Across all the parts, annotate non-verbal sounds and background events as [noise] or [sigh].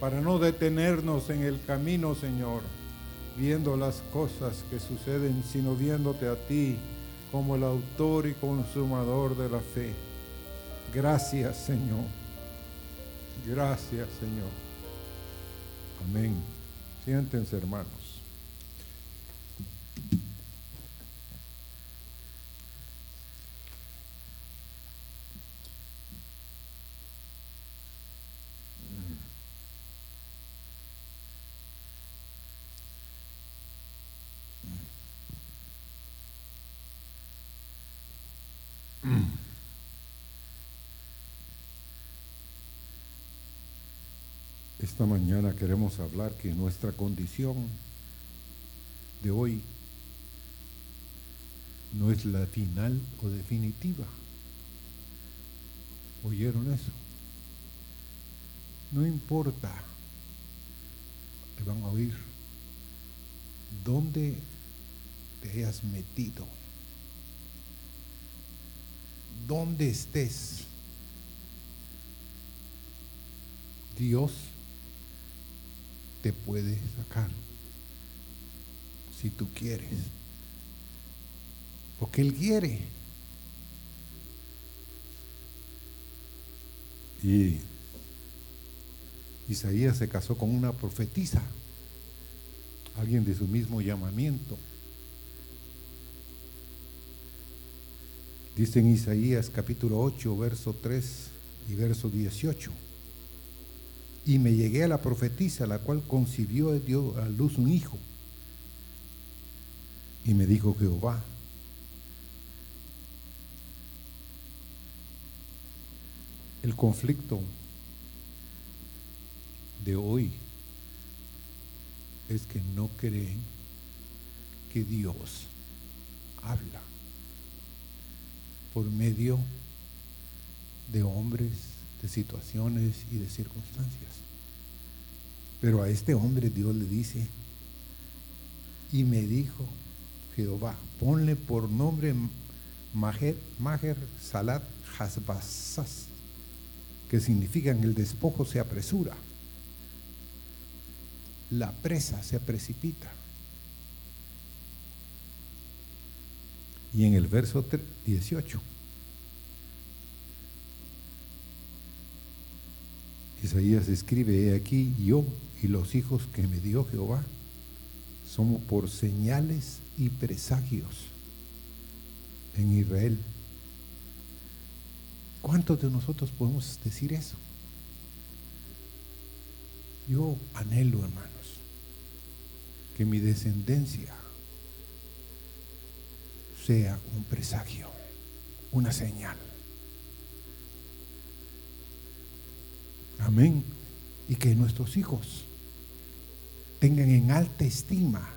para no detenernos en el camino, Señor, viendo las cosas que suceden, sino viéndote a ti como el autor y consumador de la fe. Gracias, Señor. Gracias, Señor. Amén. Siéntense, hermanos. Esta mañana queremos hablar que nuestra condición de hoy no es la final o definitiva. ¿Oyeron eso? No importa, le van a oír, dónde te hayas metido, dónde estés. Dios te puede sacar si tú quieres. Porque Él quiere. Y Isaías se casó con una profetisa, alguien de su mismo llamamiento. Dice en Isaías capítulo 8, verso 3 y verso 18 y me llegué a la profetisa, la cual concibió y dio a luz un hijo. Y me dijo Jehová, el conflicto de hoy es que no creen que Dios habla por medio de hombres de situaciones y de circunstancias. Pero a este hombre Dios le dice, y me dijo Jehová, ponle por nombre Maher, Maher Salat Hasbasas, que significa en el despojo se apresura, la presa se precipita. Y en el verso 18 Isaías escribe, he aquí yo y los hijos que me dio Jehová somos por señales y presagios en Israel. ¿Cuántos de nosotros podemos decir eso? Yo anhelo, hermanos, que mi descendencia sea un presagio, una señal. Amén. Y que nuestros hijos tengan en alta estima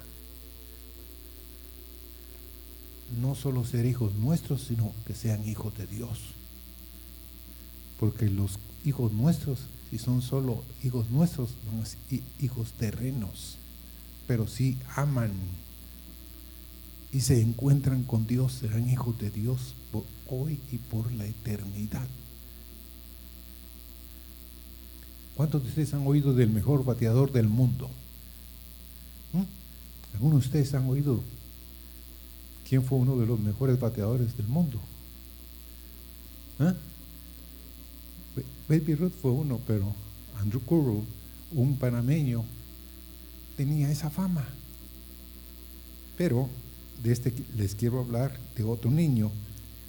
no solo ser hijos nuestros, sino que sean hijos de Dios. Porque los hijos nuestros, si son solo hijos nuestros, son hijos terrenos, pero si aman y se encuentran con Dios, serán hijos de Dios por hoy y por la eternidad. ¿Cuántos de ustedes han oído del mejor bateador del mundo? ¿Mm? ¿Algunos de ustedes han oído quién fue uno de los mejores bateadores del mundo? ¿Eh? Baby Ruth fue uno, pero Andrew Curro, un panameño, tenía esa fama. Pero de este les quiero hablar de otro niño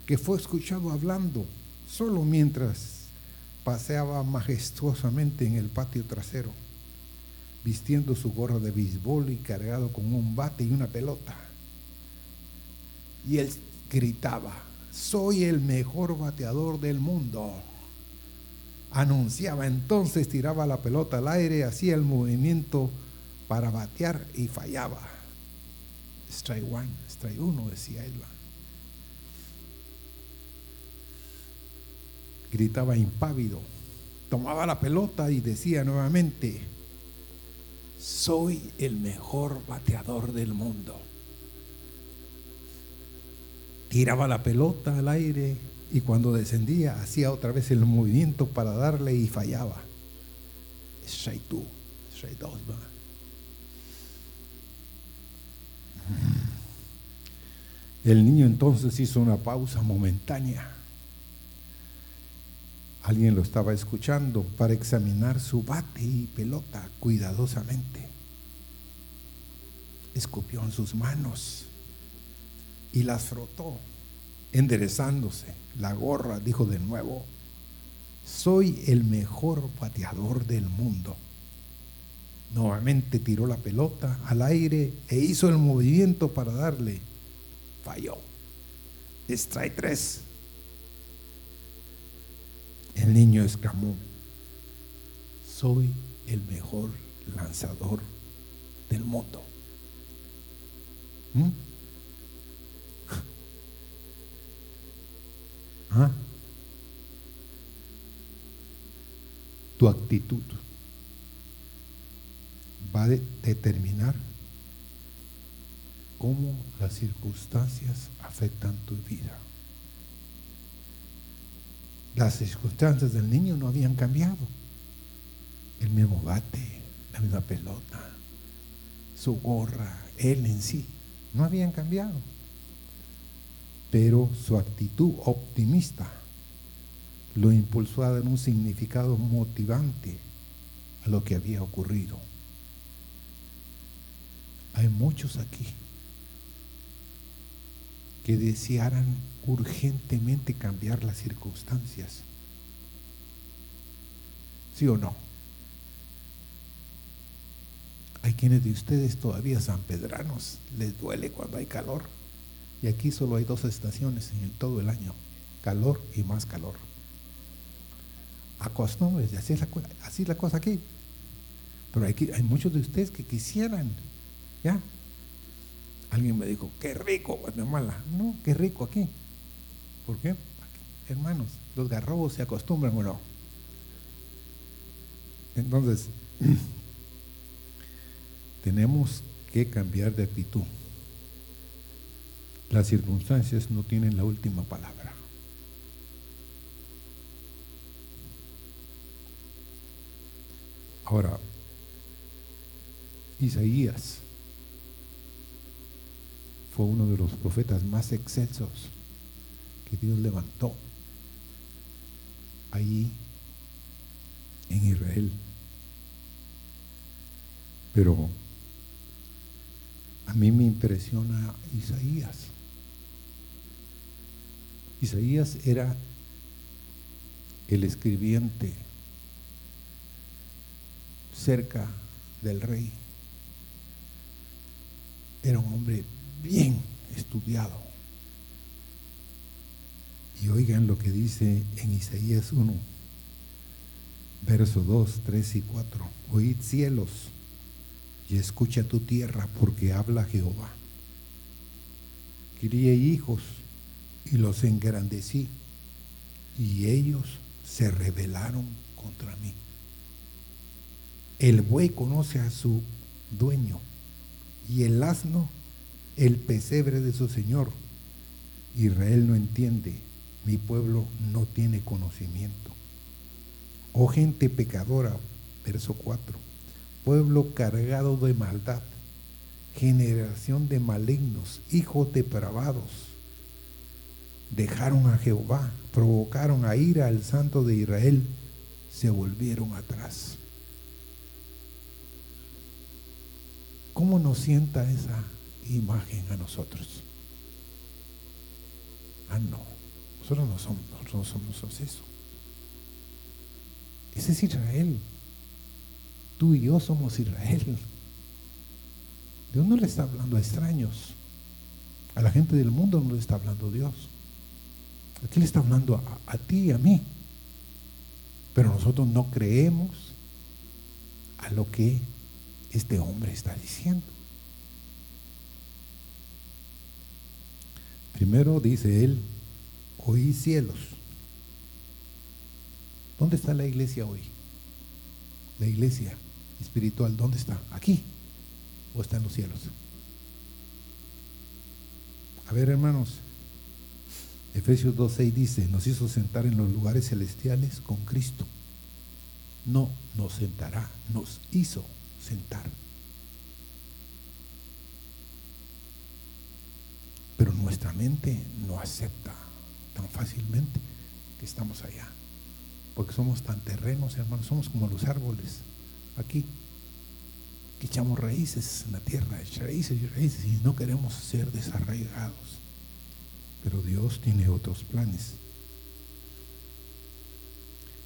que fue escuchado hablando solo mientras paseaba majestuosamente en el patio trasero, vistiendo su gorra de béisbol y cargado con un bate y una pelota. Y él gritaba, soy el mejor bateador del mundo. Anunciaba entonces, tiraba la pelota al aire, hacía el movimiento para batear y fallaba. Strike one, strike uno, decía él. Gritaba impávido, tomaba la pelota y decía nuevamente, soy el mejor bateador del mundo. Tiraba la pelota al aire y cuando descendía hacía otra vez el movimiento para darle y fallaba. tú, es rey dos. El niño entonces hizo una pausa momentánea. Alguien lo estaba escuchando para examinar su bate y pelota cuidadosamente. Escupió en sus manos y las frotó, enderezándose. La gorra dijo de nuevo, soy el mejor bateador del mundo. Nuevamente tiró la pelota al aire e hizo el movimiento para darle falló. Strike 3. El niño exclamó, soy el mejor lanzador del mundo. ¿Mm? [laughs] ¿Ah? Tu actitud va a determinar cómo las circunstancias afectan tu vida. Las circunstancias del niño no habían cambiado. El mismo bate, la misma pelota, su gorra, él en sí, no habían cambiado. Pero su actitud optimista lo impulsó a dar un significado motivante a lo que había ocurrido. Hay muchos aquí que desearan urgentemente cambiar las circunstancias. ¿Sí o no? Hay quienes de ustedes todavía sanpedranos les duele cuando hay calor. Y aquí solo hay dos estaciones en todo el año, calor y más calor. Acostúmbrense, así es la, así la cosa aquí. Pero hay, hay muchos de ustedes que quisieran, ¿ya? Alguien me dijo, qué rico Guatemala. No, qué rico aquí. ¿Por qué? Hermanos, los garrobos se acostumbran o no. Entonces, [clears throat] tenemos que cambiar de actitud. Las circunstancias no tienen la última palabra. Ahora, Isaías fue uno de los profetas más excelsos que Dios levantó ahí en Israel. Pero a mí me impresiona Isaías. Isaías era el escribiente cerca del rey. Era un hombre bien estudiado. Y oigan lo que dice en Isaías 1, verso 2, 3 y 4. Oíd cielos y escucha tu tierra porque habla Jehová. Crié hijos y los engrandecí y ellos se rebelaron contra mí. El buey conoce a su dueño y el asno el pesebre de su Señor. Israel no entiende, mi pueblo no tiene conocimiento. Oh gente pecadora, verso 4, pueblo cargado de maldad, generación de malignos, hijos depravados, dejaron a Jehová, provocaron a ira al santo de Israel, se volvieron atrás. ¿Cómo nos sienta esa imagen a nosotros. Ah, no. Nosotros no somos, nosotros somos eso. Ese es Israel. Tú y yo somos Israel. Dios no le está hablando a extraños. A la gente del mundo no le está hablando Dios. Aquí le está hablando a, a ti y a mí. Pero nosotros no creemos a lo que este hombre está diciendo. Primero dice él, oí cielos. ¿Dónde está la iglesia hoy? La iglesia espiritual, ¿dónde está? ¿Aquí? ¿O está en los cielos? A ver, hermanos, Efesios 2.6 dice, nos hizo sentar en los lugares celestiales con Cristo, no nos sentará, nos hizo sentar. Pero nuestra mente no acepta tan fácilmente que estamos allá. Porque somos tan terrenos, hermanos, somos como los árboles aquí, que echamos raíces en la tierra, raíces y raíces, y no queremos ser desarraigados. Pero Dios tiene otros planes.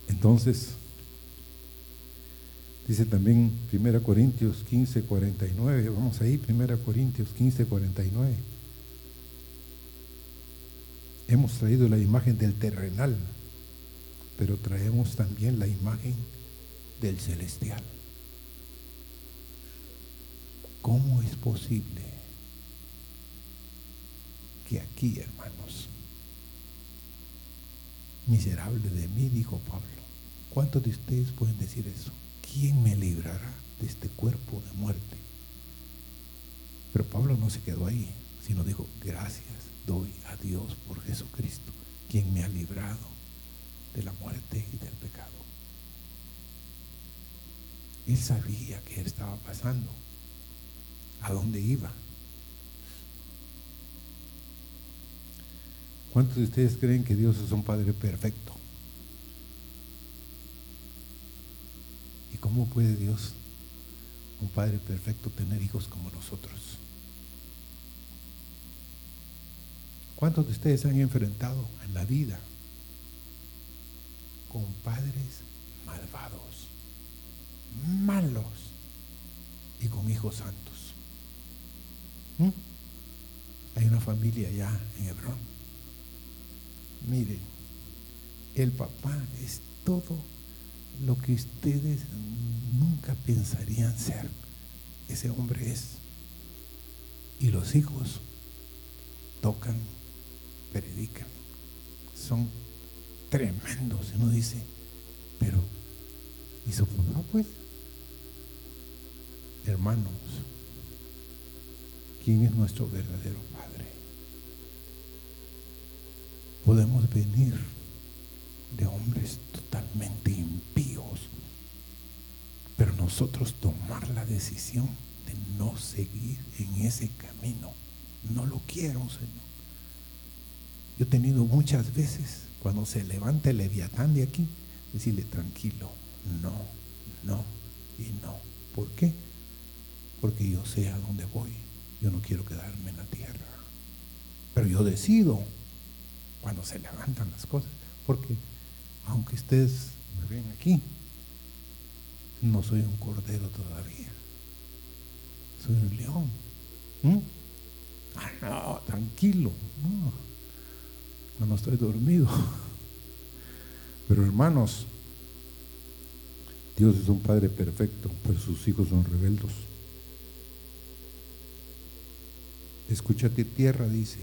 Entonces, dice también 1 Corintios 15, 49, vamos ahí, 1 Corintios 15, 49. Hemos traído la imagen del terrenal, pero traemos también la imagen del celestial. ¿Cómo es posible que aquí, hermanos, miserable de mí, dijo Pablo, ¿cuántos de ustedes pueden decir eso? ¿Quién me librará de este cuerpo de muerte? Pero Pablo no se quedó ahí, sino dijo, gracias doy a Dios por Jesucristo, quien me ha librado de la muerte y del pecado. Él sabía qué estaba pasando, a dónde iba. ¿Cuántos de ustedes creen que Dios es un Padre perfecto? ¿Y cómo puede Dios, un Padre perfecto, tener hijos como nosotros? ¿Cuántos de ustedes han enfrentado en la vida con padres malvados, malos y con hijos santos? ¿Mm? Hay una familia allá en Hebrón. Miren, el papá es todo lo que ustedes nunca pensarían ser. Ese hombre es. Y los hijos tocan predican. Son tremendos. Uno dice, pero, ¿y su papá pues? Hermanos, ¿quién es nuestro verdadero Padre? Podemos venir de hombres totalmente impíos, pero nosotros tomar la decisión de no seguir en ese camino. No lo quiero, Señor. Yo he tenido muchas veces, cuando se levanta el leviatán de aquí, decirle tranquilo, no, no y no. ¿Por qué? Porque yo sé a dónde voy. Yo no quiero quedarme en la tierra. Pero yo decido cuando se levantan las cosas. Porque aunque ustedes me ven aquí, no soy un cordero todavía. Soy un león. ¿Mm? Ah, no, tranquilo. No no estoy dormido. Pero hermanos, Dios es un Padre perfecto, pero sus hijos son rebeldos. Escúchate tierra, dice.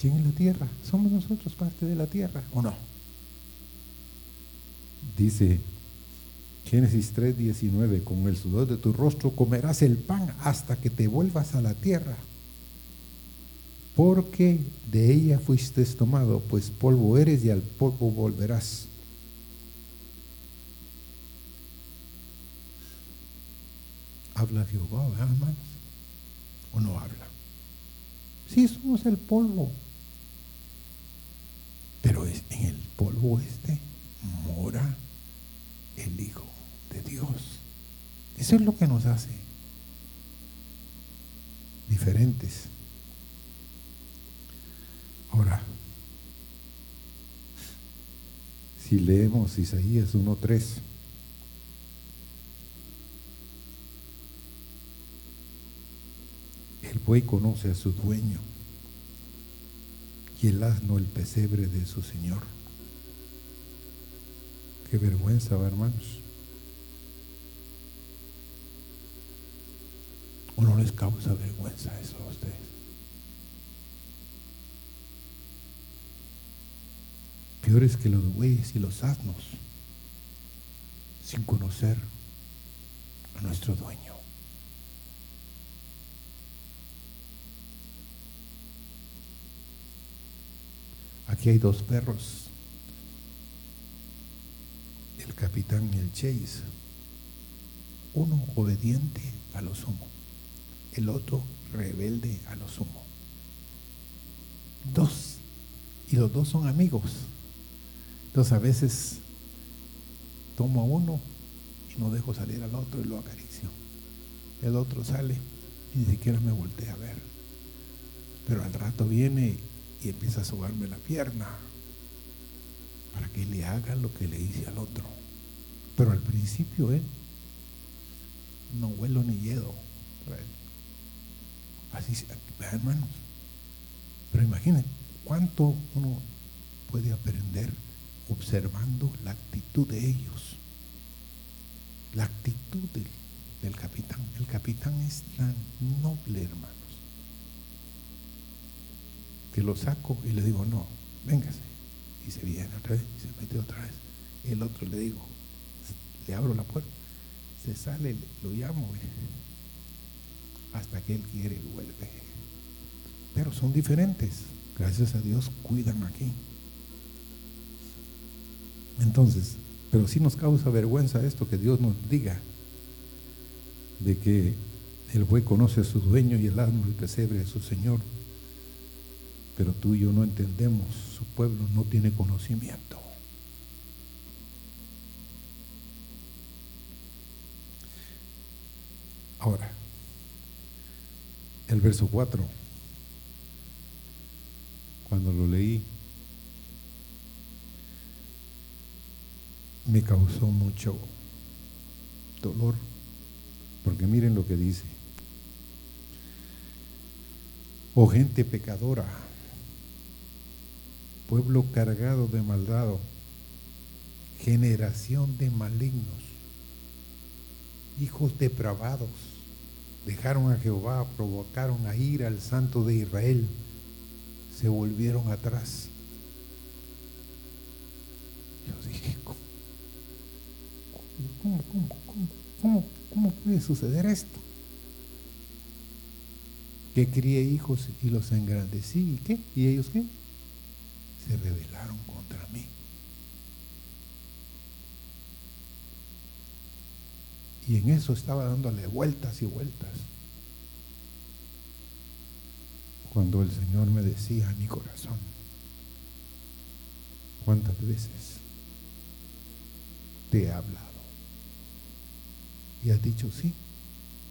¿Quién es la tierra? ¿Somos nosotros parte de la tierra o no? Dice Génesis 3:19, con el sudor de tu rostro comerás el pan hasta que te vuelvas a la tierra porque de ella fuiste tomado, pues polvo eres y al polvo volverás. ¿Habla Jehová, hermanos? ¿O no habla? Sí, somos el polvo. Pero en el polvo este mora el Hijo de Dios. Eso es lo que nos hace diferentes. Ahora, si leemos Isaías 1.3, el buey conoce a su dueño y el asno el pesebre de su señor. Qué vergüenza, hermanos. ¿O no les causa vergüenza eso a ustedes? Peores que los bueyes y los asnos, sin conocer a nuestro dueño. Aquí hay dos perros capitán y el Chase. Uno obediente a lo sumo, el otro rebelde a lo sumo. Dos. Y los dos son amigos. Entonces a veces tomo a uno y no dejo salir al otro y lo acaricio. El otro sale y ni siquiera me voltea a ver. Pero al rato viene y empieza a sobarme la pierna para que le haga lo que le hice al otro. Pero al principio, ¿eh? No huelo ni yedo. Así, hermanos. Pero imaginen cuánto uno puede aprender observando la actitud de ellos. La actitud del, capitán. El capitán es tan noble, hermanos, que lo saco y le digo, no, véngase. Y se viene otra vez, y se mete otra vez. El otro le digo, le abro la puerta, se sale, lo llamo, hasta que él quiere y vuelve. Pero son diferentes. Gracias a Dios cuidan aquí. Entonces, pero sí nos causa vergüenza esto que Dios nos diga de que el buey conoce a su dueño y el asno el pesebre a su Señor. Pero tú y yo no entendemos, su pueblo no tiene conocimiento. Ahora, el verso 4, cuando lo leí, me causó mucho dolor, porque miren lo que dice. Oh gente pecadora, pueblo cargado de maldad, generación de malignos, hijos depravados dejaron a Jehová, provocaron a ir al santo de Israel, se volvieron atrás. Yo dije, ¿cómo, cómo, cómo, cómo puede suceder esto? Que crié hijos y los engrandecí, ¿y qué? ¿Y ellos qué? Se rebelaron contra mí. Y en eso estaba dándole vueltas y vueltas. Cuando el Señor me decía a mi corazón, ¿cuántas veces te he hablado? Y has dicho sí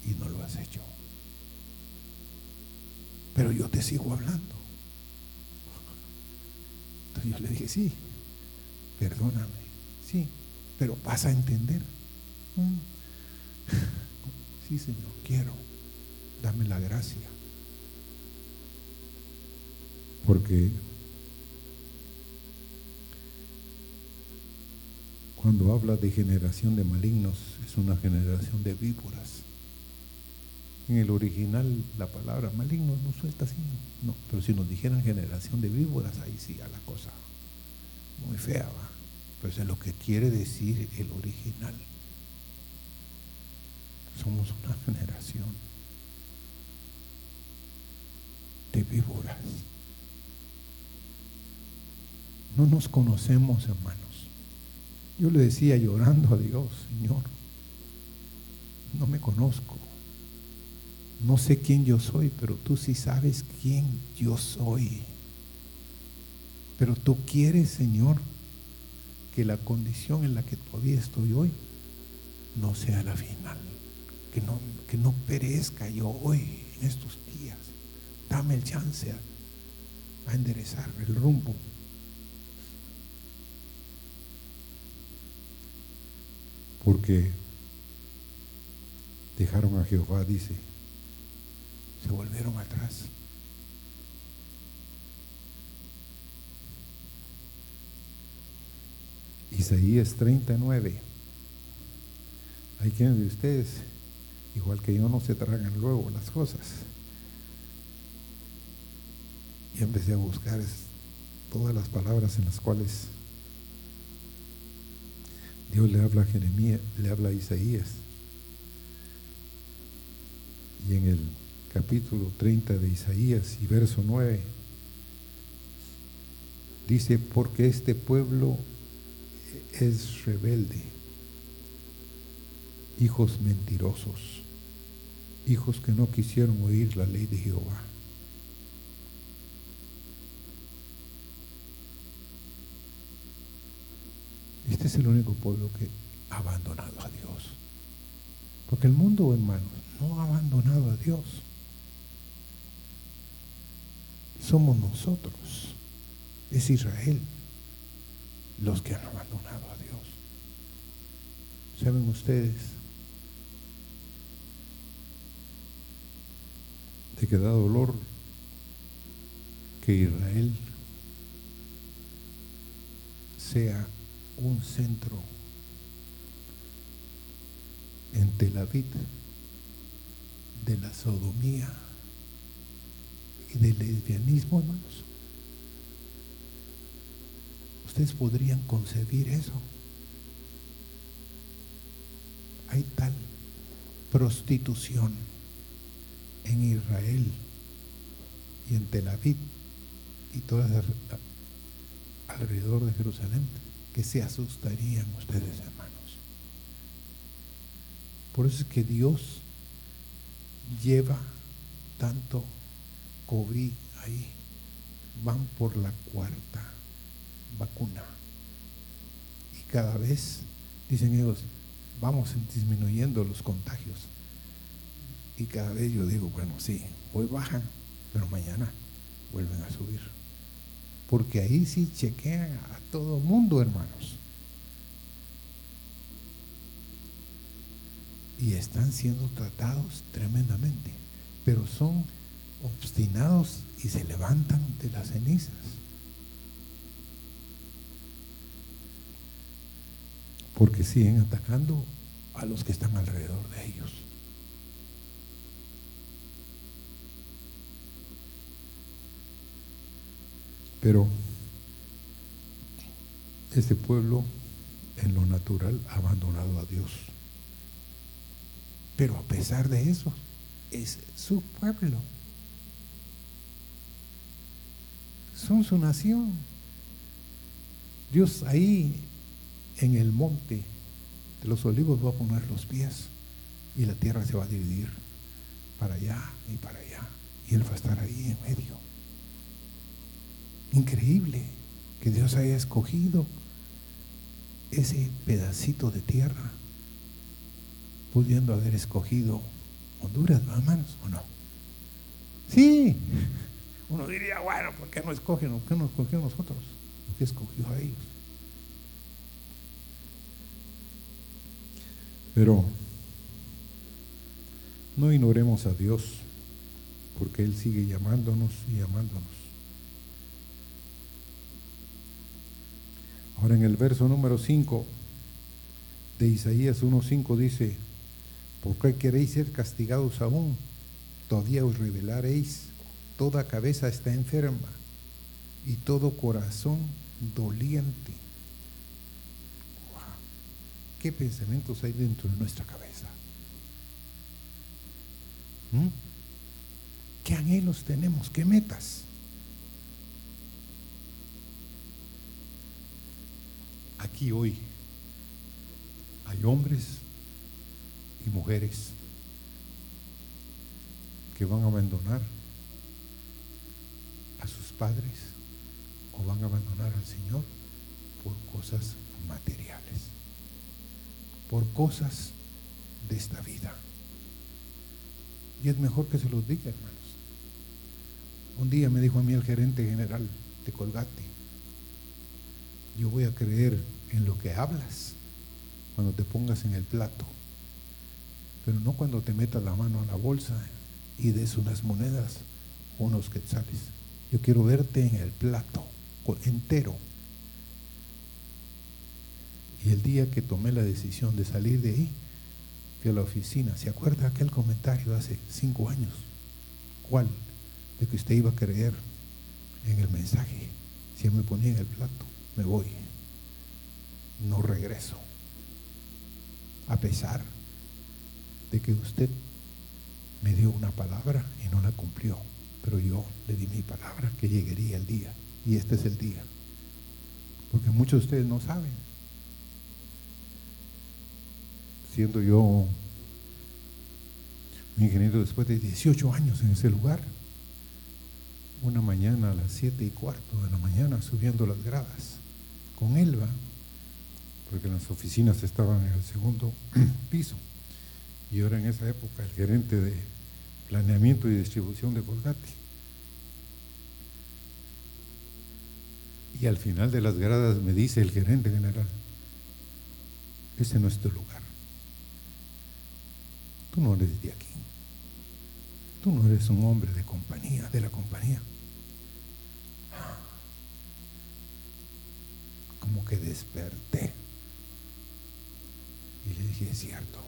y no lo has hecho. Pero yo te sigo hablando. Entonces yo le dije, sí, perdóname, sí, pero vas a entender. Mm. [laughs] Sí, Señor, quiero. Dame la gracia. Porque cuando habla de generación de malignos, es una generación de víboras. En el original la palabra maligno no suelta así, no. Pero si nos dijeran generación de víboras, ahí sí a la cosa muy fea va. Pues es lo que quiere decir el original. Somos una generación de víboras. No nos conocemos, hermanos. Yo le decía llorando a Dios, Señor, no me conozco. No sé quién yo soy, pero tú sí sabes quién yo soy. Pero tú quieres, Señor, que la condición en la que todavía estoy hoy no sea la final que no, que no perezca yo hoy, en estos días. Dame el chance a, a enderezar el rumbo. Porque dejaron a Jehová, dice, se volvieron atrás. Isaías 39. Hay quienes de ustedes igual que yo, no se tragan luego las cosas. Y empecé a buscar todas las palabras en las cuales Dios le habla a Jeremías, le habla a Isaías. Y en el capítulo 30 de Isaías y verso 9 dice, porque este pueblo es rebelde hijos mentirosos, hijos que no quisieron oír la ley de Jehová. Este es el único pueblo que ha abandonado a Dios. Porque el mundo, hermanos, no ha abandonado a Dios. Somos nosotros, es Israel, los que han abandonado a Dios. ¿Saben ustedes de que da dolor que Israel sea un centro en Tel Aviv de la sodomía y del lesbianismo, hermanos. Ustedes podrían concebir eso. Hay tal prostitución en Israel y en Tel Aviv y todas alrededor de Jerusalén que se asustarían ustedes, hermanos. Por eso es que Dios lleva tanto COVID ahí. Van por la cuarta vacuna. Y cada vez, dicen ellos, vamos disminuyendo los contagios. Y cada vez yo digo, bueno, sí, hoy bajan, pero mañana vuelven a subir. Porque ahí sí chequean a todo mundo, hermanos. Y están siendo tratados tremendamente. Pero son obstinados y se levantan de las cenizas. Porque siguen atacando a los que están alrededor de ellos. Pero este pueblo en lo natural ha abandonado a Dios. Pero a pesar de eso, es su pueblo. Son su nación. Dios ahí en el monte de los olivos va a poner los pies y la tierra se va a dividir para allá y para allá. Y Él va a estar ahí en medio. Increíble que Dios haya escogido ese pedacito de tierra, pudiendo haber escogido Honduras, hermanos, ¿o no? Sí. Uno diría, bueno, ¿por qué no escogen? ¿Por qué no escogió nosotros? ¿Por qué escogió a ellos? Pero no ignoremos a Dios, porque Él sigue llamándonos y llamándonos. Ahora en el verso número 5 de Isaías 1.5 dice, ¿por qué queréis ser castigados aún? Todavía os revelaréis, toda cabeza está enferma y todo corazón doliente. ¿Qué pensamientos hay dentro de nuestra cabeza? ¿Mm? ¿Qué anhelos tenemos? ¿Qué metas? Aquí hoy hay hombres y mujeres que van a abandonar a sus padres o van a abandonar al Señor por cosas materiales, por cosas de esta vida. Y es mejor que se los diga, hermanos. Un día me dijo a mí el gerente general de Colgate, yo voy a creer en lo que hablas cuando te pongas en el plato, pero no cuando te metas la mano a la bolsa y des unas monedas unos quetzales. Yo quiero verte en el plato entero. Y el día que tomé la decisión de salir de ahí, fui a la oficina. ¿Se acuerda aquel comentario hace cinco años? ¿Cuál? De que usted iba a creer en el mensaje. Si me ponía en el plato me voy, no regreso, a pesar de que usted me dio una palabra y no la cumplió, pero yo le di mi palabra que llegaría el día, y este es el día, porque muchos de ustedes no saben. siendo yo un ingeniero después de 18 años en ese lugar, una mañana a las 7 y cuarto de la mañana subiendo las gradas con Elba, porque las oficinas estaban en el segundo [clears throat] piso. Y ahora en esa época el gerente de planeamiento y distribución de Colgate. Y al final de las gradas me dice el gerente general, ese no es tu lugar. Tú no eres de aquí. Tú no eres un hombre de compañía, de la compañía. Como que desperté. Y le dije, es cierto,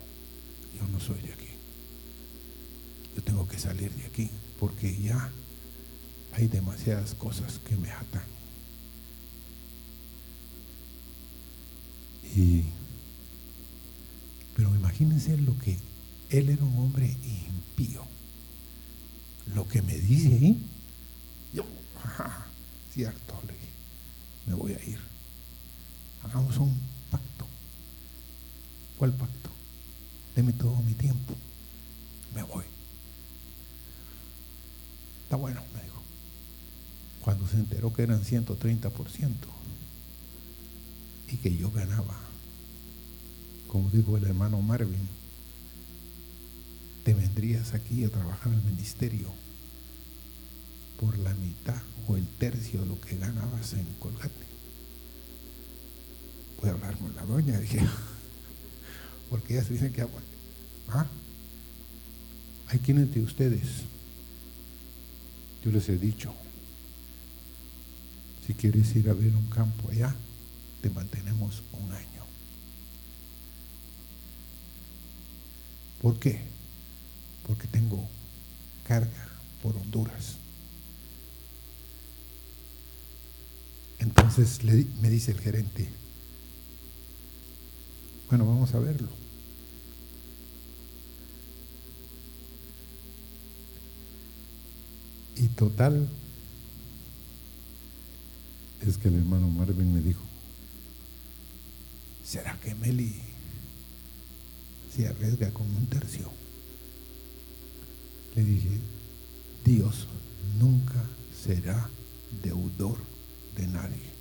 yo no soy de aquí. Yo tengo que salir de aquí porque ya hay demasiadas cosas que me atan. Y, pero imagínense lo que él era un hombre impío. Lo que me dice ahí, yo, cierto, le dije, me voy a ir. Hagamos un. ¿Cuál pacto? Deme todo mi tiempo. Me voy. Está bueno, me dijo. Cuando se enteró que eran 130% y que yo ganaba, como dijo el hermano Marvin, te vendrías aquí a trabajar al ministerio por la mitad o el tercio de lo que ganabas en Colgate. Voy a hablar con la doña, dije, porque ellas dicen que ¿ah? hay quienes de ustedes, yo les he dicho, si quieres ir a ver un campo allá, te mantenemos un año. ¿Por qué? Porque tengo carga por Honduras. Entonces me dice el gerente, bueno, vamos a verlo. Y total, es que el hermano Marvin me dijo, ¿será que Meli se arriesga con un tercio? Le dije, Dios nunca será deudor de nadie.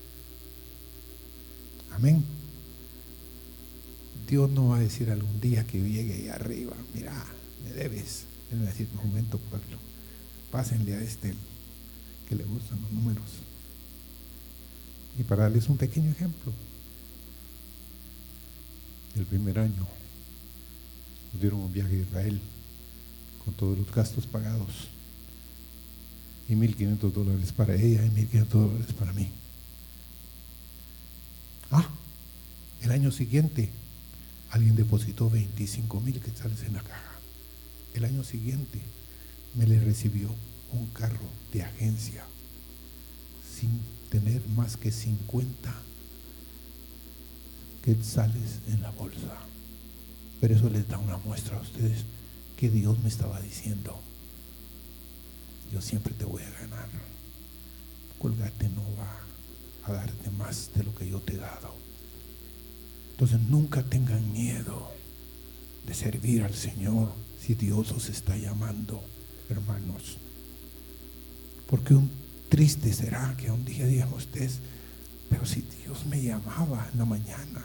Amén. Dios no va a decir algún día que llegue ahí arriba, mira, me debes. Él va a decir, momento, pueblo, pásenle a este que le gustan los números. Y para darles un pequeño ejemplo, el primer año nos dieron un viaje a Israel con todos los gastos pagados y 1.500 dólares para ella y 1.500 dólares para mí. Ah, el año siguiente alguien depositó 25 mil quetzales en la caja. El año siguiente me le recibió un carro de agencia sin tener más que 50 quetzales en la bolsa. Pero eso les da una muestra a ustedes que Dios me estaba diciendo, yo siempre te voy a ganar. Colgate no va a darte más de lo que yo te he dado. Entonces nunca tengan miedo de servir al Señor si Dios os está llamando, hermanos. Porque un triste será que un día digan ustedes, pero si Dios me llamaba en la mañana,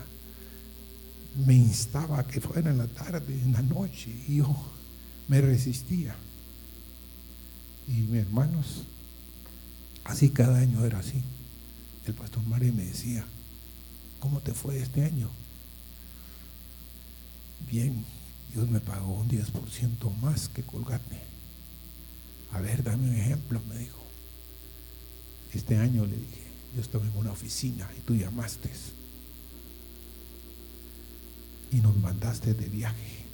me instaba a que fuera en la tarde, en la noche, y yo me resistía. Y mis hermanos, así cada año era así. El pastor Mario me decía, ¿Cómo te fue este año? Bien, Dios me pagó un 10% más que colgate. A ver, dame un ejemplo, me dijo. Este año le dije, yo estaba en una oficina y tú llamaste. Y nos mandaste de viaje.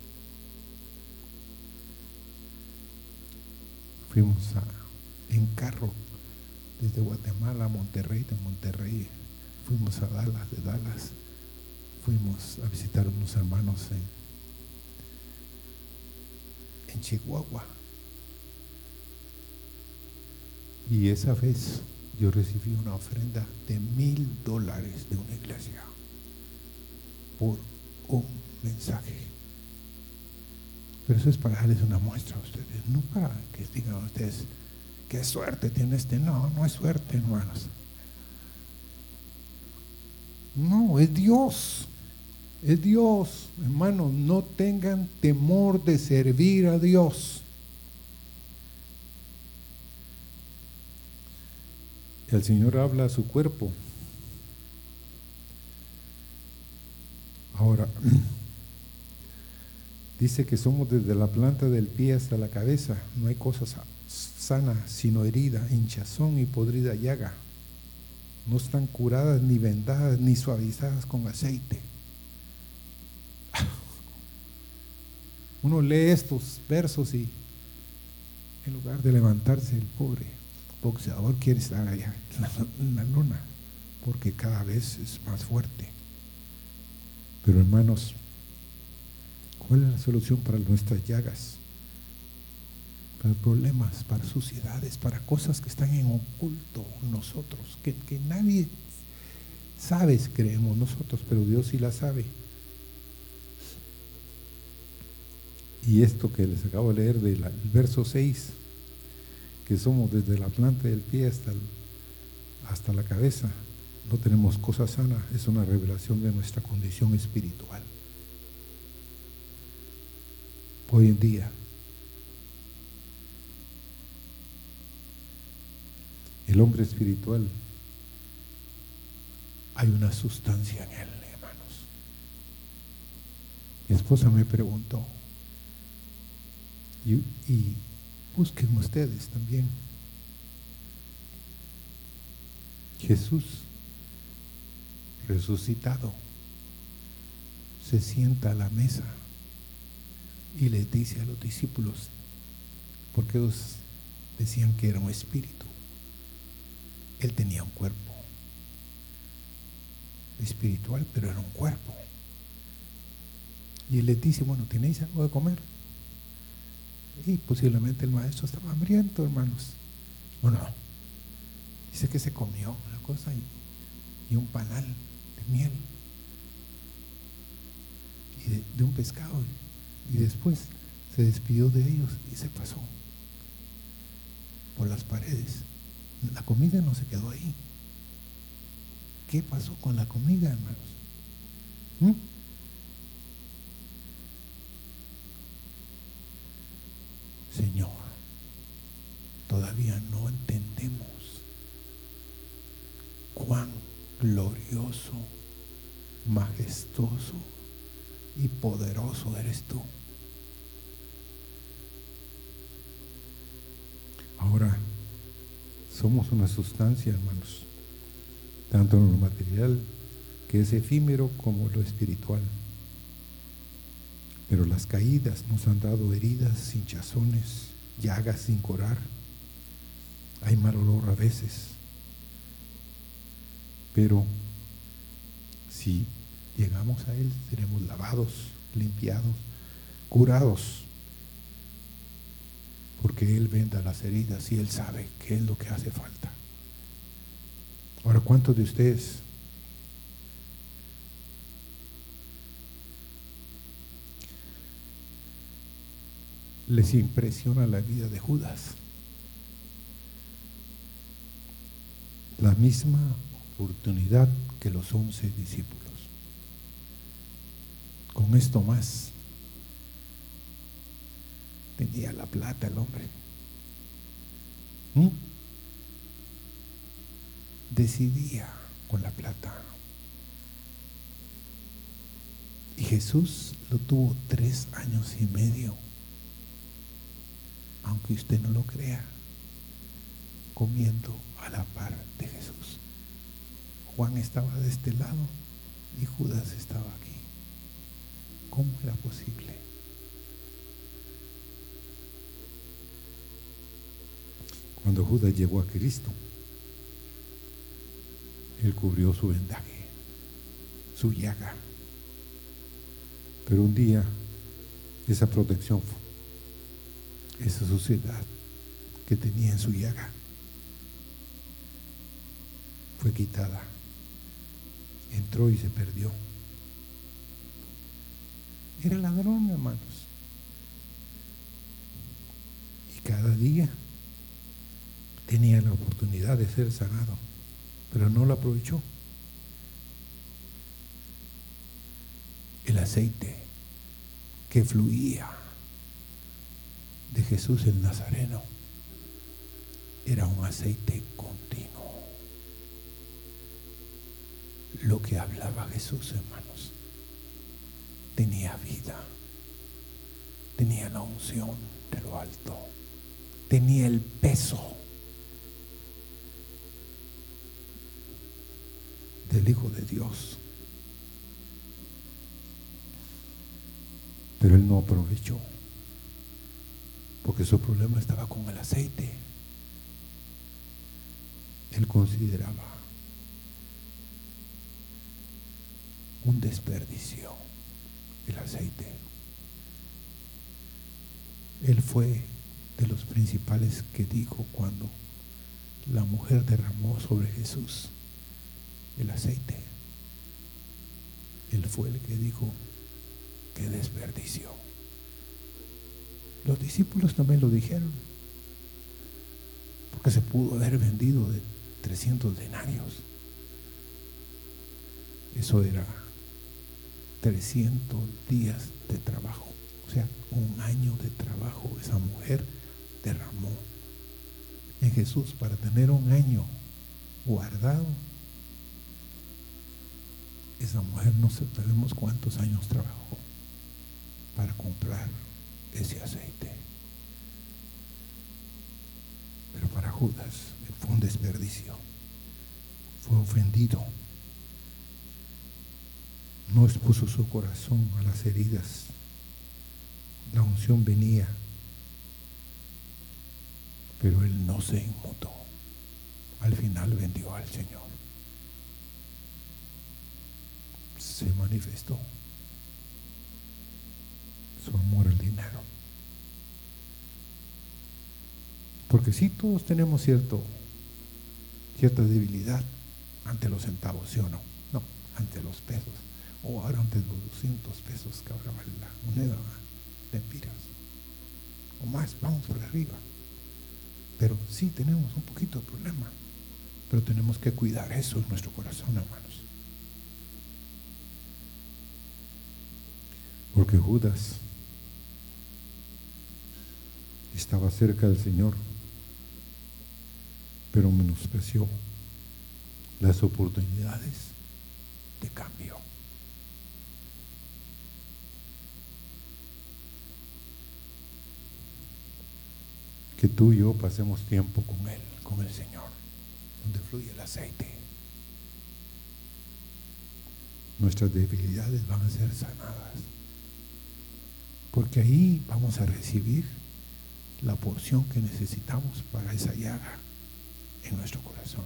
Fuimos en carro desde Guatemala a Monterrey, de Monterrey fuimos a Dallas, de Dallas, fuimos a visitar a unos hermanos en, en Chihuahua. Y esa vez yo recibí una ofrenda de mil dólares de una iglesia por un mensaje Pero eso es para darles una muestra a ustedes, no para que digan ustedes, qué suerte tiene este. No, no es suerte, hermanos. No, es Dios. Es Dios. Hermanos, no tengan temor de servir a Dios. El Señor habla a su cuerpo. Ahora, [clears throat] dice que somos desde la planta del pie hasta la cabeza. No hay cosa sana, sino herida, hinchazón y podrida llaga. No están curadas, ni vendadas, ni suavizadas con aceite. [laughs] Uno lee estos versos y en lugar de levantarse el pobre boxeador quiere estar allá en la, luna, porque cada vez es más fuerte. Pero hermanos, ¿cuál es la solución para nuestras llagas? Para problemas, para suciedades, para cosas que están en oculto nosotros, que, que nadie sabe, creemos nosotros, pero Dios sí la sabe. Y esto que les acabo de leer del verso 6 que somos desde la planta del pie hasta, hasta la cabeza, no tenemos cosa sana, es una revelación de nuestra condición espiritual. Hoy en día, el hombre espiritual, hay una sustancia en él, hermanos. Mi esposa me preguntó, y, y Busquen ustedes también. Jesús resucitado se sienta a la mesa y les dice a los discípulos, porque ellos decían que era un espíritu, él tenía un cuerpo espiritual, pero era un cuerpo. Y él les dice, bueno, ¿tenéis algo de comer? Y posiblemente el maestro estaba hambriento, hermanos. ¿O no? Dice que se comió una cosa y, un panal de miel y de, un pescado. Y después se despidió de ellos y se pasó por las paredes. La comida no se quedó ahí. ¿Qué pasó con la comida, hermanos? ¿Mm? Poderoso eres tú. Ahora, somos una sustancia, hermanos, tanto en lo material, que es efímero, como lo espiritual. Pero las caídas nos han dado heridas, hinchazones, llagas sin curar. Hay mal olor a veces. Pero si llegamos a Él, seremos lavados, limpiados, curados. Porque Él venda las heridas y Él sabe qué es lo que hace falta. Ahora, ¿cuántos de ustedes les impresiona la vida de Judas. La misma oportunidad que los once discípulos. Con esto más, tenía la plata el hombre. ¿Mm? Decidía con la plata. Y Jesús lo tuvo tres años y medio aunque usted no lo crea, comiendo a la par de Jesús. Juan estaba de este lado y Judas estaba aquí. ¿Cómo era posible? Cuando Judas llegó a Cristo, él cubrió su vendaje, su llaga. Pero un día esa protección esa suciedad que tenía en su llaga fue quitada. Entró y se perdió. Era ladrón, hermanos. cada día tenía la oportunidad de ser sanado, pero no lo aprovechó. El aceite que fluía de Jesús el Nazareno era un aceite continuo. Lo que hablaba Jesús, hermanos, tenía vida, tenía la unción de lo alto, tenía el peso del Hijo de Dios. Pero él no aprovechó, porque su problema estaba con el aceite. Él consideraba un desperdicio el aceite. Él fue de los principales que dijo cuando la mujer derramó sobre Jesús el aceite. Él fue el que dijo, qué desperdicio. Los discípulos también lo dijeron, porque se pudo haber vendido de 300 denarios. Eso era 300 días de trabajo, o sea, un año de trabajo esa mujer derramó en Jesús para tener un año guardado. Esa mujer no sabemos cuántos años trabajó para comprar ese aceite. Pero para Judas fue un desperdicio. Fue ofendido. No expuso su corazón a las heridas. La unción venía. Pero él no se inmutó. Al final vendió al Señor. Se manifestó su amor al dinero. Porque si todos tenemos cierto, cierta debilidad ante los centavos, ¿sí o no? No, ante los pesos. O ahora ante los 200 pesos que ahora vale la moneda de empiras. O más, vamos por arriba. Pero sí tenemos un poquito de problema. Pero tenemos que cuidar eso en nuestro corazón, hermanos. Porque Judas estaba cerca del Señor, pero menospreció las oportunidades de cambio. Que tú y yo pasemos tiempo con Él, con el Señor, donde fluye el aceite. Nuestras debilidades van a ser sanadas. Porque ahí vamos a recibir la porción que necesitamos para esa llaga en nuestro corazón.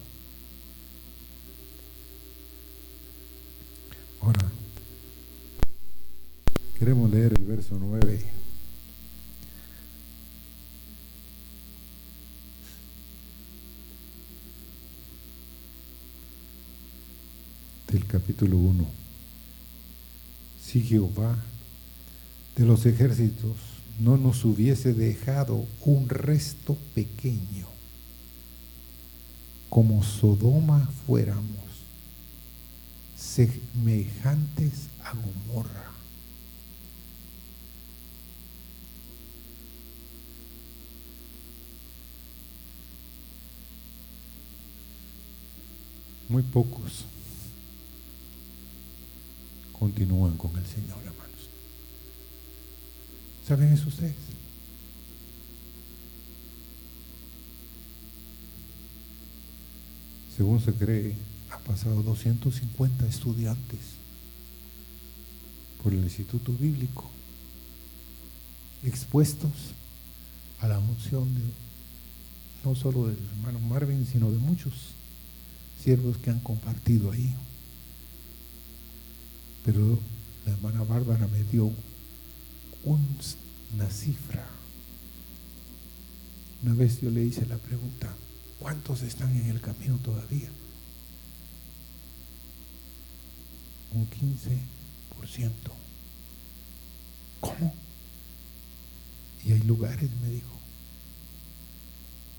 Ahora, queremos leer el verso 9. del capítulo 1. Si Jehová de los ejércitos no nos hubiese dejado un resto pequeño, como Sodoma fuéramos, semejantes a Gomorra. Muy pocos continúan con el Señor, hermanos. ¿Saben eso ustedes? Según se cree, ha pasado 250 estudiantes por el Instituto Bíblico expuestos a la unción de, no solo del hermano Marvin, sino de muchos siervos que han compartido ahí. Pero la hermana Bárbara me dio una cifra. Una vez yo le hice la pregunta, ¿cuántos están en el camino todavía? Un 15%. ¿Cómo? Y hay lugares, me dijo,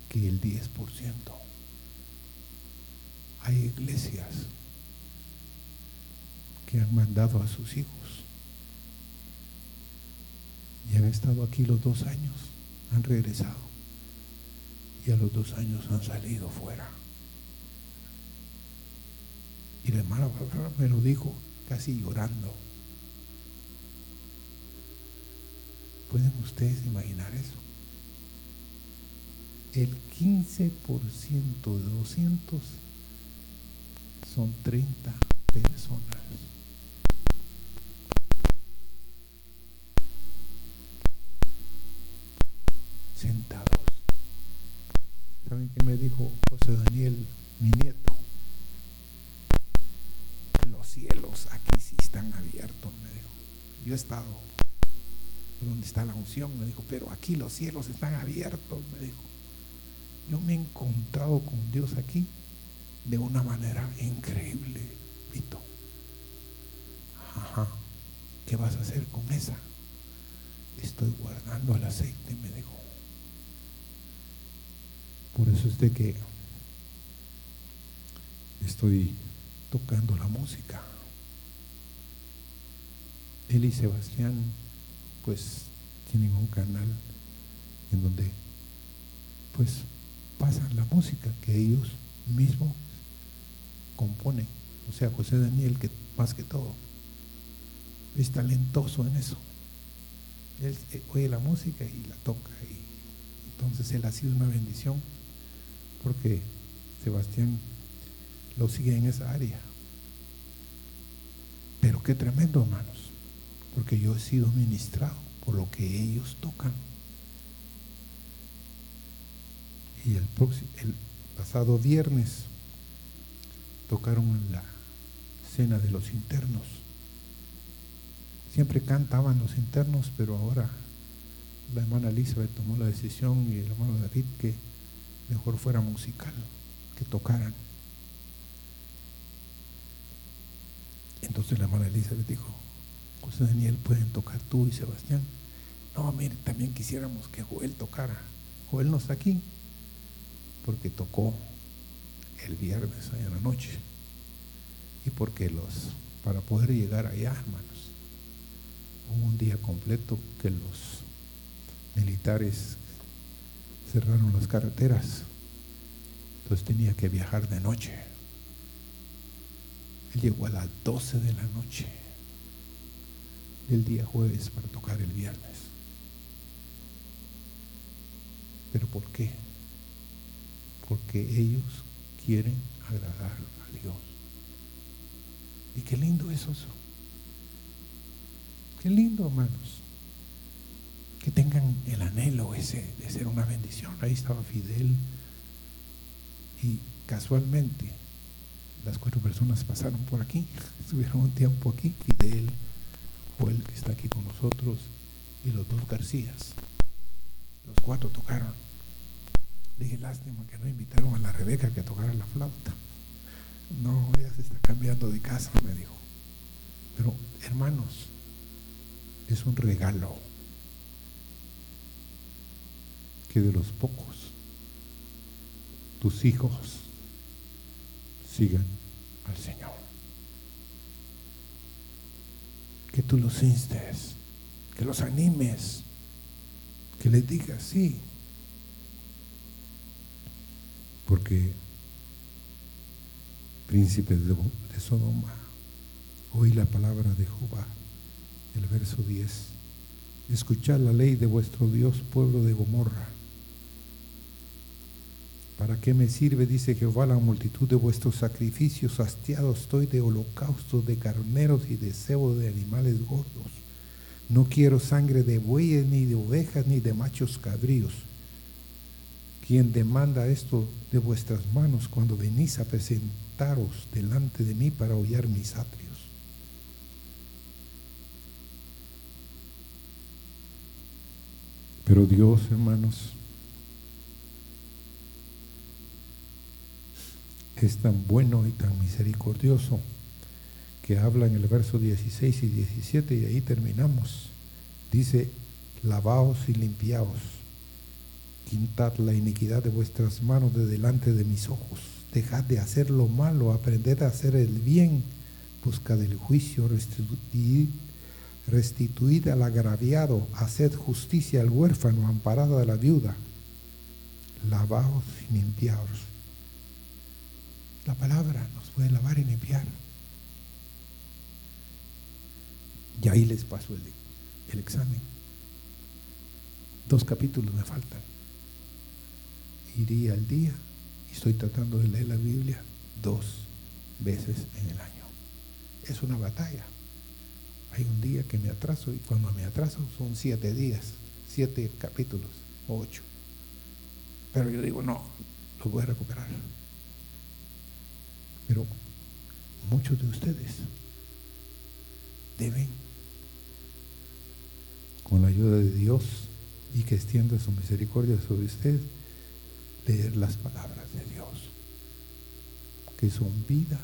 que el 10%. Hay iglesias que han mandado a sus hijos y han estado aquí los dos años, han regresado y a los dos años han salido fuera. Y la hermana me lo dijo casi llorando. ¿Pueden ustedes imaginar eso? El 15% de 200 son 30 personas. Sentados. ¿Saben qué me dijo José Daniel, mi nieto? Los cielos aquí sí están abiertos, me dijo. Yo he estado donde está la unción, me dijo, pero aquí los cielos están abiertos, me dijo. Yo me he encontrado con Dios aquí de una manera increíble, Vito. Ajá, ¿qué vas a hacer con esa? Estoy guardando el aceite, me dijo. Por eso es de que estoy tocando la música. Él y Sebastián pues tienen un canal en donde pues pasan la música que ellos mismos componen. O sea, José Daniel, que más que todo, es talentoso en eso. Él eh, oye la música y la toca. Y entonces él ha sido una bendición porque Sebastián lo sigue en esa área. Pero qué tremendo, hermanos porque yo he sido ministrado por lo que ellos tocan. Y el, el pasado viernes tocaron en la cena de los internos. Siempre cantaban los internos, pero ahora la hermana Elizabeth tomó la decisión y el hermano David que mejor fuera musical, que tocaran. Entonces la hermana Elizabeth dijo, José Daniel, pueden tocar tú y Sebastián. No, mire, también quisiéramos que Joel tocara. Joel no está aquí porque tocó el viernes allá en la noche. Y porque los, para poder llegar allá, hermanos, hubo un día completo que los militares cerraron las carreteras. Entonces tenía que viajar de noche. Él llegó a las 12 de la noche el día jueves para tocar el viernes. ¿Pero por qué? Porque ellos quieren agradar a Dios. Y qué lindo es eso. Qué lindo, hermanos. Que tengan el anhelo ese de ser una bendición. Ahí estaba Fidel. Y casualmente las cuatro personas pasaron por aquí. [laughs] Estuvieron un tiempo aquí. Fidel, el que está aquí con nosotros, y los dos Garcías. Los cuatro tocaron. Dije, lástima que no invitaron a la Rebeca que tocara la flauta. No, ella se está cambiando de casa, me dijo. Pero, hermanos, es un regalo que de los pocos tus hijos sigan al Señor. que tú los instes, que los animes, que les digas sí. Porque príncipes de, de Sodoma, oí la palabra de Jehová, el verso 10. Escuchad la ley de vuestro Dios, pueblo de Gomorra ¿Para qué me sirve, dice Jehová, la multitud de vuestros sacrificios? Hastiado estoy de holocaustos, de carneros y de cebo de animales gordos. No quiero sangre de bueyes, ni de ovejas, ni de machos cabríos. Quien demanda esto de vuestras manos cuando venís a presentaros delante de mí para hollar mis atrios? Pero Dios, hermanos, es tan bueno y tan misericordioso que habla en el verso 16 y 17 y ahí terminamos. Dice, lavaos y limpiaos. Quintad la iniquidad de vuestras manos de delante de mis ojos. Dejad de hacer lo malo, aprended a hacer el bien. Buscad el juicio, restituid, restituid al agraviado, haced justicia al huérfano, amparad a la viuda. Lavaos y limpiaos. La palabra nos puede lavar y limpiar. Y ahí les paso el, el examen. Dos capítulos me faltan. Iría al día y estoy tratando de leer la Biblia dos veces en el año. Es una batalla. Hay un día que me atraso y cuando me atraso son siete días, siete capítulos, ocho. Pero yo digo, no, lo voy a recuperar. Pero muchos de ustedes deben, con la ayuda de Dios y que extienda su misericordia sobre usted, leer las palabras de Dios, que son vida,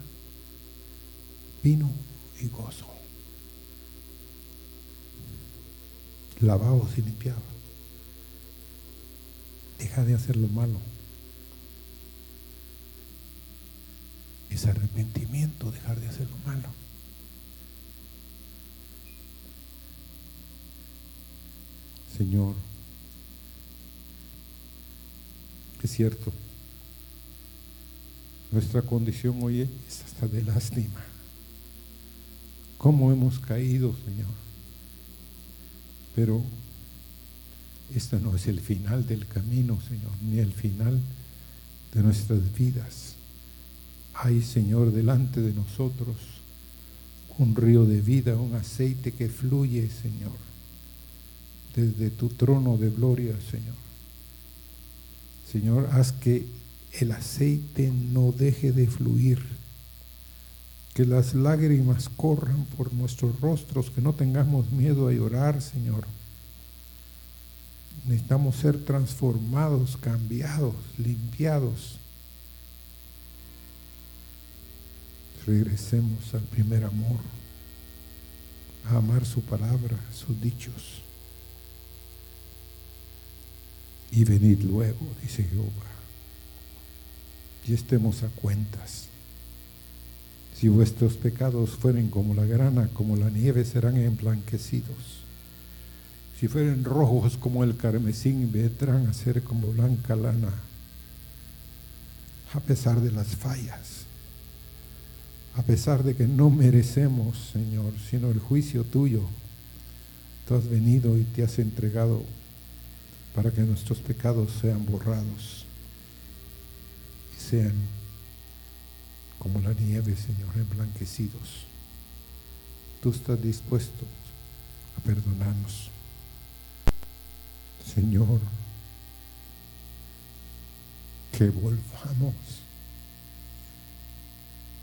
vino y gozo. Lavados y limpiados. Deja de hacer lo malo. Es arrepentimiento, dejar de hacer lo malo. Señor, es cierto, nuestra condición hoy es hasta de lástima. ¿Cómo hemos caído, Señor? Pero este no es el final del camino, Señor, ni el final de nuestras vidas. Hay, Señor, delante de nosotros un río de vida, un aceite que fluye, Señor, desde tu trono de gloria, Señor. Señor, haz que el aceite no deje de fluir, que las lágrimas corran por nuestros rostros, que no tengamos miedo a llorar, Señor. Necesitamos ser transformados, cambiados, limpiados regresemos al primer amor, a amar su palabra, sus dichos. Y venid luego, dice Jehová, y estemos a cuentas. Si vuestros pecados fueren como la grana, como la nieve, serán emblanquecidos. Si fueren rojos como el carmesín, vendrán a ser como blanca lana. A pesar de las fallas, a pesar de que no merecemos, Señor, sino el juicio tuyo. Tú has venido y te has entregado para que nuestros pecados sean borrados y sean como la nieve, Señor, emblanquecidos. Tú estás dispuesto a perdonarnos. Señor, que volvamos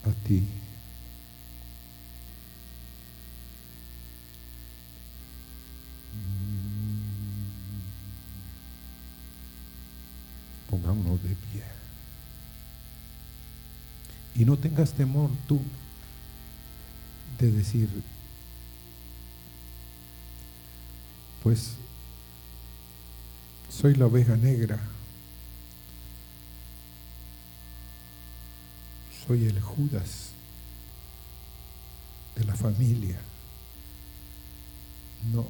a ti. Pongámonos de pie. Y no tengas temor tú de decir, pues soy la oveja negra, soy el Judas de la familia. No.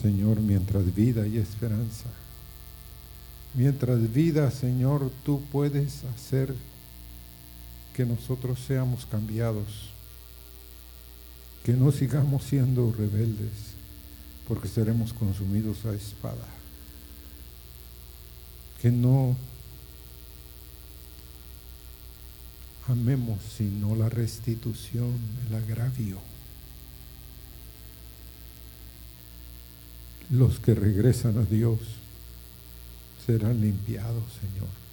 Señor, mientras vida y esperanza, mientras vida, Señor, tú puedes hacer que nosotros seamos cambiados, que no sigamos siendo rebeldes, porque seremos consumidos a espada, que no amemos sino la restitución, el agravio. Los que regresan a Dios serán limpiados, Señor.